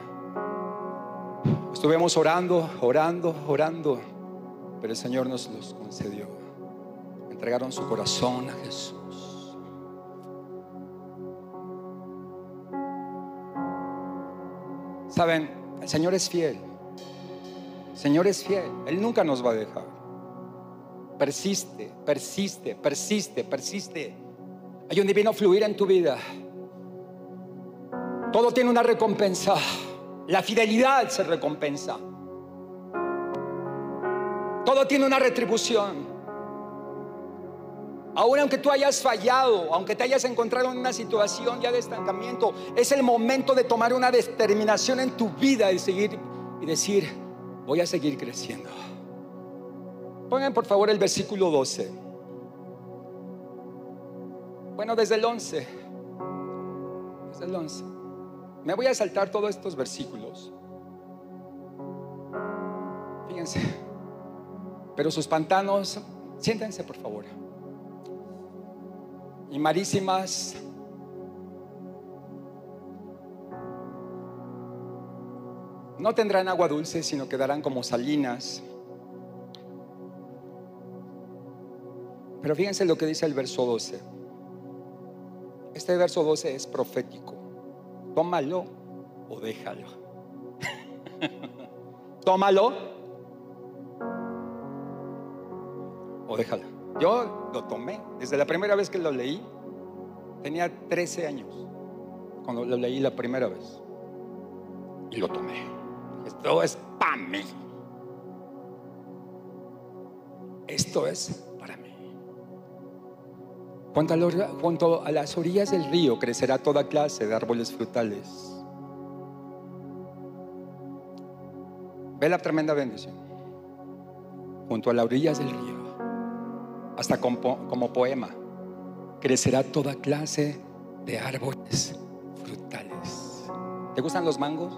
Estuvimos orando, orando, orando. Pero el Señor nos los concedió. Entregaron su corazón a Jesús. Saben, el Señor es fiel. El Señor es fiel. Él nunca nos va a dejar. Persiste, persiste, persiste, persiste. Hay un divino fluir en tu vida. Todo tiene una recompensa. La fidelidad se recompensa. Todo tiene una retribución. Ahora, aunque tú hayas fallado, aunque te hayas encontrado en una situación ya de estancamiento, es el momento de tomar una determinación en tu vida y seguir y decir, voy a seguir creciendo. Pongan por favor el versículo 12. Bueno, desde el 11. Desde el 11. Me voy a saltar todos estos versículos. Fíjense. Pero sus pantanos, siéntense por favor. Y marísimas no tendrán agua dulce, sino quedarán como salinas. Pero fíjense lo que dice el verso 12. Este verso 12 es profético. Tómalo o déjalo. Tómalo o déjala. Yo lo tomé. Desde la primera vez que lo leí, tenía 13 años cuando lo leí la primera vez. y lo tomé. Esto es para mí. Esto es para mí. Junto a, junto a las orillas del río crecerá toda clase de árboles frutales. Ve la tremenda bendición. Junto a las orillas del río, hasta como, poema, crecerá toda clase de árboles frutales. ¿Te gustan los mangos?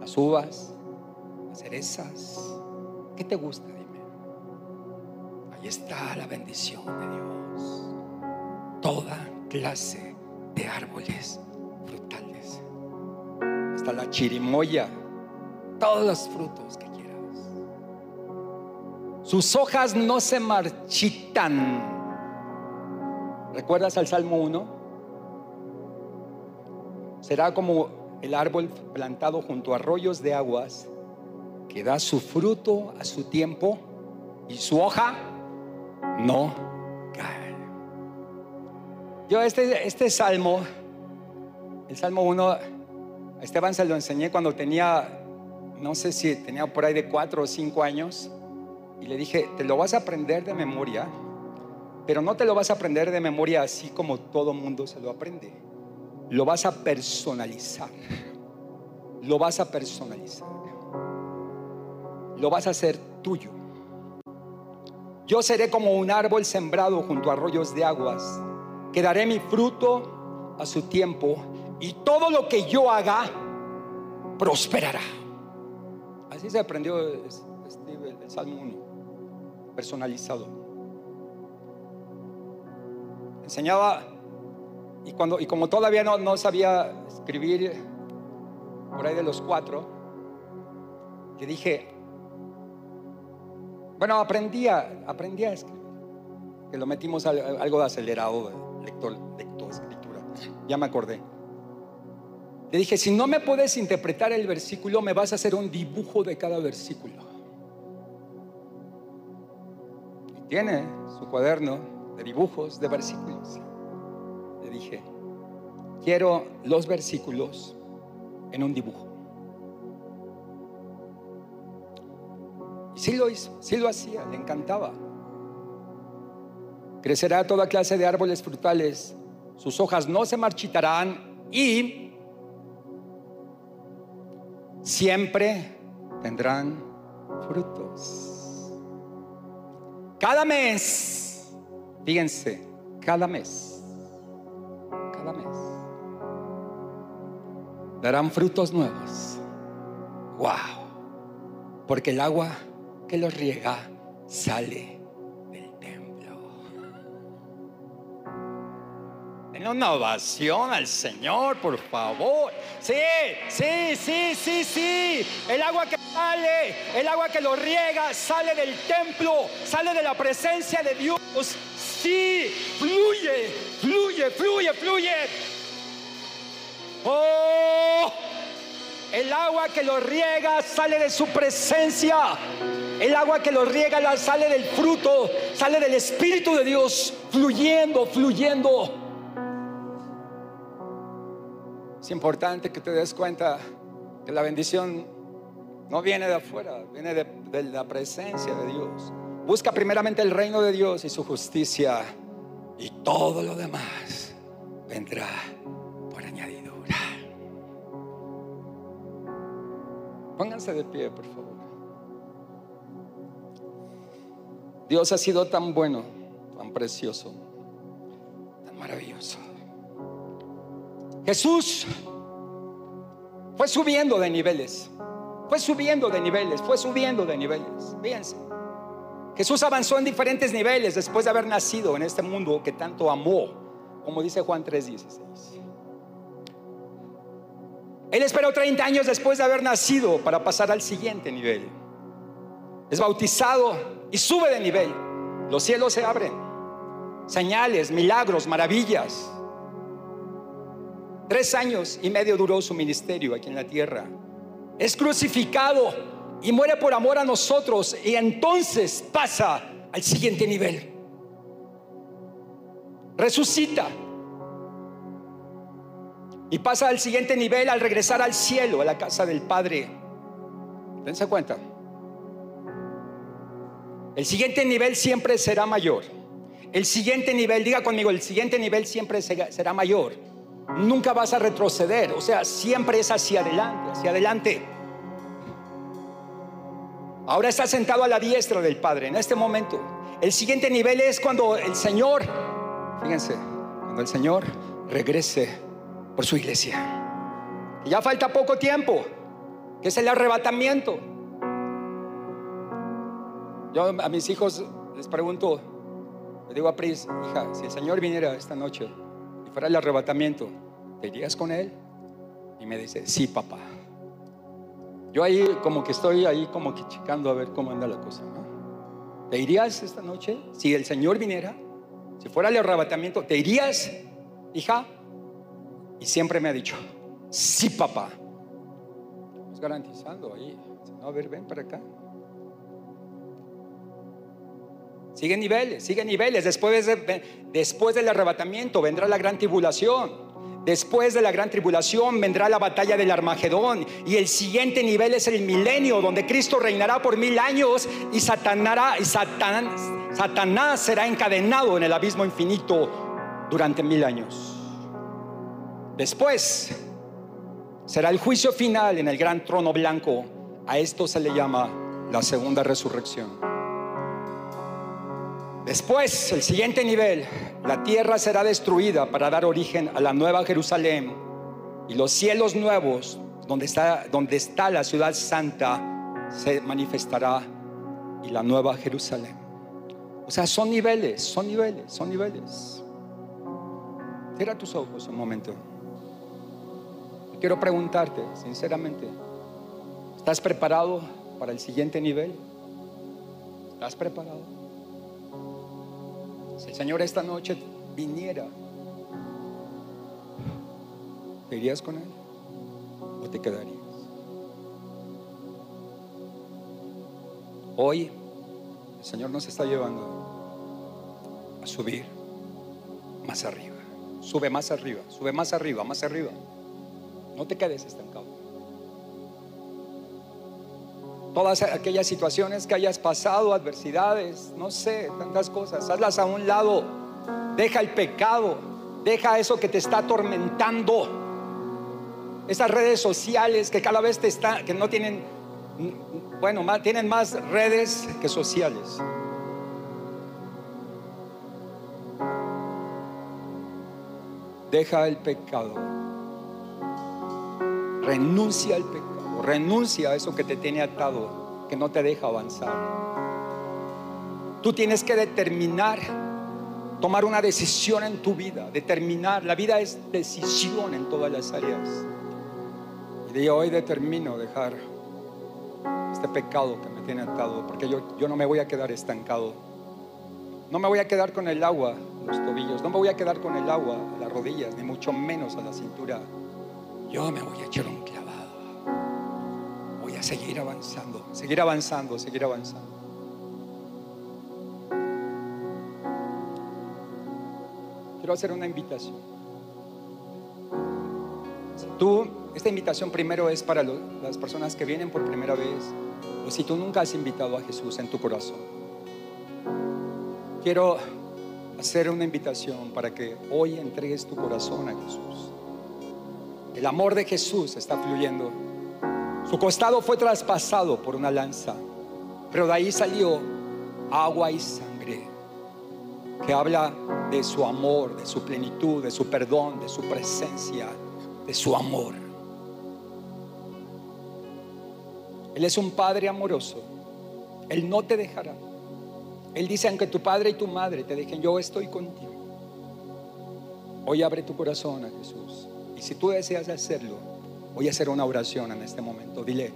¿Las uvas? ¿Las cerezas? ¿Qué te gusta? Dime. Ahí está la bendición de Dios. Toda clase de árboles frutales. Hasta la chirimoya. Todos los frutos que. Sus hojas no se marchitan. ¿Recuerdas al Salmo 1? Será como el árbol plantado junto a arroyos de aguas que da su fruto a su tiempo y su hoja no cae. Yo este, este salmo, el Salmo 1, a Esteban se lo enseñé cuando tenía, no sé si tenía por ahí de cuatro o cinco años, y le dije, te lo vas a aprender de memoria, pero no te lo vas a aprender de memoria así como todo mundo se lo aprende. Lo vas a personalizar. Lo vas a personalizar. Lo vas a hacer tuyo. Yo seré como un árbol sembrado junto a arroyos de aguas, que daré mi fruto a su tiempo, y todo lo que yo haga prosperará. Así se aprendió Steve, el Salmo 1, personalizado. Enseñaba, y, cuando, y como todavía no, no sabía escribir por ahí de los cuatro, le dije, bueno, aprendía, aprendía a escribir. Que lo metimos a algo de acelerado, lector, lector, escritura. Ya me acordé. Le dije, si no me puedes interpretar el versículo, me vas a hacer un dibujo de cada versículo. Tiene su cuaderno de dibujos de versículos. Le dije, quiero los versículos en un dibujo. Y sí lo hizo, sí lo hacía, le encantaba. Crecerá toda clase de árboles frutales, sus hojas no se marchitarán y siempre tendrán frutos. Cada mes, fíjense, cada mes, cada mes, darán frutos nuevos. Wow, porque el agua que los riega sale del templo. Den una ovación al Señor, por favor. Sí, sí, sí, sí, sí. El agua que sale, el agua que lo riega, sale del templo, sale de la presencia de Dios. Sí, fluye, fluye, fluye, fluye. Oh, el agua que lo riega sale de su presencia. El agua que lo riega sale del fruto, sale del Espíritu de Dios, fluyendo, fluyendo. Es importante que te des cuenta que la bendición no viene de afuera, viene de, la presencia de Dios. Busca primeramente el reino de Dios y su justicia y todo lo demás vendrá por añadidura. Pónganse de pie, por favor. Dios ha sido tan bueno, tan precioso, tan maravilloso. Jesús fue subiendo de niveles, fue subiendo de niveles, fue subiendo de niveles. Fíjense. Jesús avanzó en diferentes niveles después de haber nacido en este mundo que tanto amó, como dice Juan 3:16. Él esperó 30 años después de haber nacido para pasar al siguiente nivel. Es bautizado y sube de nivel. Los cielos se abren. Señales, milagros, maravillas. Tres años y medio duró su ministerio aquí en la tierra. Es crucificado y muere por amor a nosotros y entonces pasa al siguiente nivel. Resucita. Y pasa al siguiente nivel al regresar al cielo, a la casa del Padre. Dense cuenta. El siguiente nivel siempre será mayor. El siguiente nivel, diga conmigo, el siguiente nivel siempre será mayor. Nunca vas a retroceder, o sea, siempre es hacia adelante, hacia adelante. Ahora está sentado a la diestra del Padre en este momento. El siguiente nivel es cuando el Señor, fíjense, cuando el Señor regrese por su iglesia. ya falta poco tiempo, que es el arrebatamiento. Yo a mis hijos les pregunto, le digo a Pris, hija, si el Señor viniera esta noche fuera el arrebatamiento, ¿te irías con Él? Y me dice, sí, papá. Yo ahí como que estoy ahí como que checando a ver cómo anda la cosa. ¿Te irías esta noche? Si el Señor viniera, si fuera el arrebatamiento, ¿te irías, hija? Y siempre me ha dicho, sí, papá. Estamos garantizando ahí. a ver, ven para acá. Sigue niveles, sigue niveles. Después, después del arrebatamiento vendrá la gran tribulación. Después de la gran tribulación vendrá la batalla del Armagedón. Y el siguiente nivel es el milenio, donde Cristo reinará por mil años y Satanás será encadenado en el abismo infinito durante mil años. Después será el juicio final en el gran trono blanco. A esto se le llama la segunda resurrección. Después, el siguiente nivel, la tierra será destruida para dar origen a la nueva Jerusalén y los cielos nuevos, donde está, la ciudad santa, se manifestará y la nueva Jerusalén. O sea, son niveles, son niveles, son niveles. Cierra tus ojos un momento. Quiero preguntarte, sinceramente, ¿estás preparado para el siguiente nivel? ¿Estás preparado? Si el Señor esta noche viniera, ¿te irías con Él o te quedarías? Hoy el Señor nos está llevando a subir más arriba. Sube más arriba, sube más arriba, más arriba. No te quedes estancado. Todas aquellas situaciones que hayas pasado, adversidades, no sé, tantas cosas, hazlas a un lado. Deja el pecado, deja eso que te está atormentando. Esas redes sociales que cada vez te están, que no tienen, bueno, tienen más redes que sociales. Deja el pecado. Renuncia al pecado. Renuncia a eso que te tiene atado, que no te deja avanzar. Tú tienes que determinar, tomar una decisión en tu vida, determinar. La vida es decisión en todas las áreas. Y de hoy determino dejar este pecado que me tiene atado, porque yo, yo no me voy a quedar estancado. No me voy a quedar con el agua los tobillos, no me voy a quedar con el agua a las rodillas, ni mucho menos a la cintura. Yo me voy a echar un seguir avanzando, seguir avanzando, seguir avanzando. Quiero hacer una invitación. Si tú, esta invitación primero es para las personas que vienen por primera vez, o si tú nunca has invitado a Jesús en tu corazón. Quiero hacer una invitación para que hoy entregues tu corazón a Jesús. El amor de Jesús está fluyendo su costado fue traspasado por una lanza, pero de ahí salió agua y sangre, que habla de su amor, de su plenitud, de su perdón, de su presencia, de su amor. Él es un Padre amoroso. Él no te dejará. Él dice, aunque tu padre y tu madre te dejen, yo estoy contigo. Hoy abre tu corazón a Jesús. Y si tú deseas hacerlo, Voy a hacer una oración en este momento. Dile,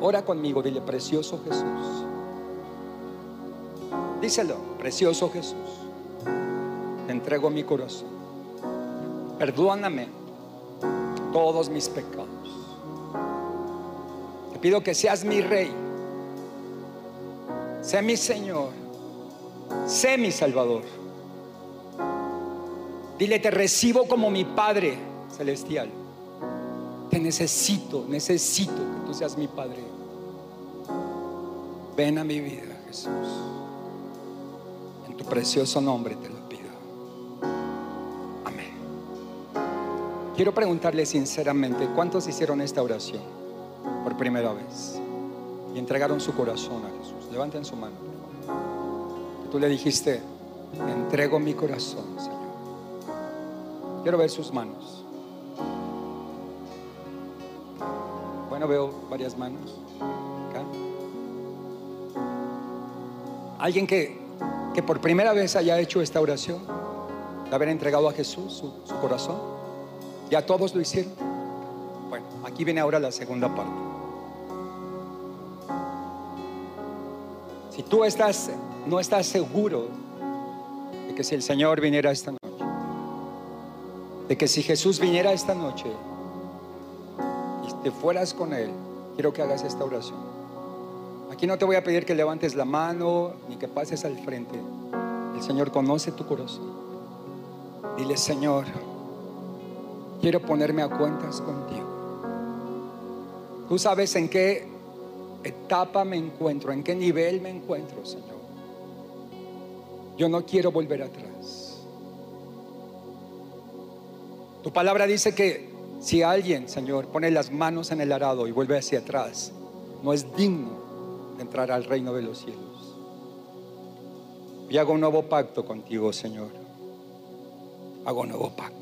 ora conmigo, dile, precioso Jesús. Díselo, precioso Jesús. Te entrego mi corazón. Perdóname todos mis pecados. Te pido que seas mi rey. Sé mi Señor. Sé mi Salvador. Dile, te recibo como mi Padre Celestial, te necesito, necesito que tú seas mi Padre. Ven a mi vida, Jesús. En tu precioso nombre te lo pido. Amén. Quiero preguntarle sinceramente, ¿cuántos hicieron esta oración por primera vez? Y entregaron su corazón a Jesús. Levanten su mano. Tú le dijiste, entrego mi corazón, Señor. Quiero ver sus manos. Bueno, veo varias manos. Alguien que, que por primera vez haya hecho esta oración, de haber entregado a Jesús su, su corazón. Ya todos lo hicieron. Bueno, aquí viene ahora la segunda parte. Si tú estás, no estás seguro de que si el Señor viniera esta noche, de que si Jesús viniera esta noche te fueras con Él, quiero que hagas esta oración. Aquí no te voy a pedir que levantes la mano ni que pases al frente. El Señor conoce tu corazón. Dile, Señor, quiero ponerme a cuentas contigo. Tú sabes en qué etapa me encuentro, en qué nivel me encuentro, Señor. Yo no quiero volver atrás. Tu palabra dice que si alguien, Señor, pone las manos en el arado y vuelve hacia atrás, no es digno de entrar al reino de los cielos. Y hago un nuevo pacto contigo, Señor. Hago un nuevo pacto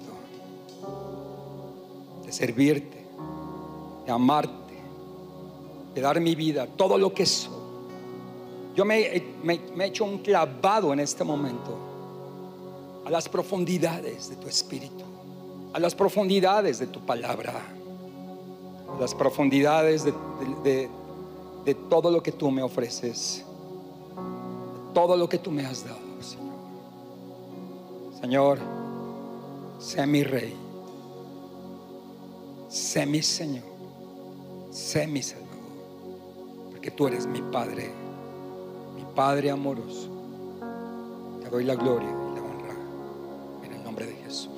de servirte, de amarte, de dar mi vida, todo lo que soy. Yo me, me, me he hecho un clavado en este momento a las profundidades de tu espíritu, a las profundidades de tu palabra, a las profundidades de, todo lo que tú me ofreces, todo lo que tú me has dado, Señor. Señor, sé mi rey, sé mi Señor, sé mi Salvador, porque tú eres mi Padre, mi Padre amoroso. Te doy la gloria y la honra en el nombre de Jesús.